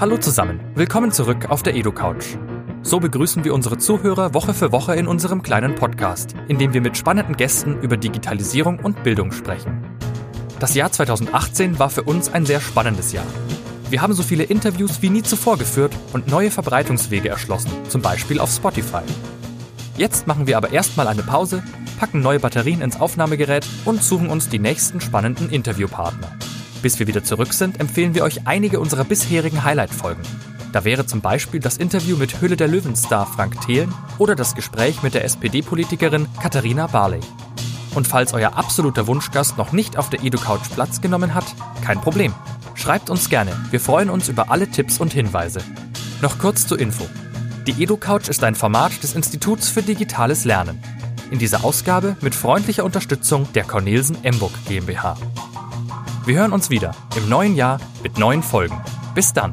Hallo zusammen, willkommen zurück auf der EduCouch. So begrüßen wir unsere Zuhörer Woche für Woche in unserem kleinen Podcast, in dem wir mit spannenden Gästen über Digitalisierung und Bildung sprechen. Das Jahr 2018 war für uns ein sehr spannendes Jahr. Wir haben so viele Interviews wie nie zuvor geführt und neue Verbreitungswege erschlossen, zum Beispiel auf Spotify. Jetzt machen wir aber erstmal eine Pause, packen neue Batterien ins Aufnahmegerät und suchen uns die nächsten spannenden Interviewpartner. Bis wir wieder zurück sind, empfehlen wir euch einige unserer bisherigen Highlight-Folgen. Da wäre zum Beispiel das Interview mit Hülle der Löwenstar Frank Thelen oder das Gespräch mit der SPD-Politikerin Katharina Barley. Und falls euer absoluter Wunschgast noch nicht auf der EduCouch Platz genommen hat, kein Problem. Schreibt uns gerne, wir freuen uns über alle Tipps und Hinweise. Noch kurz zur Info. Die EduCouch ist ein Format des Instituts für digitales Lernen. In dieser Ausgabe mit freundlicher Unterstützung der Cornelsen Emburg GmbH. Wir hören uns wieder im neuen Jahr mit neuen Folgen. Bis dann!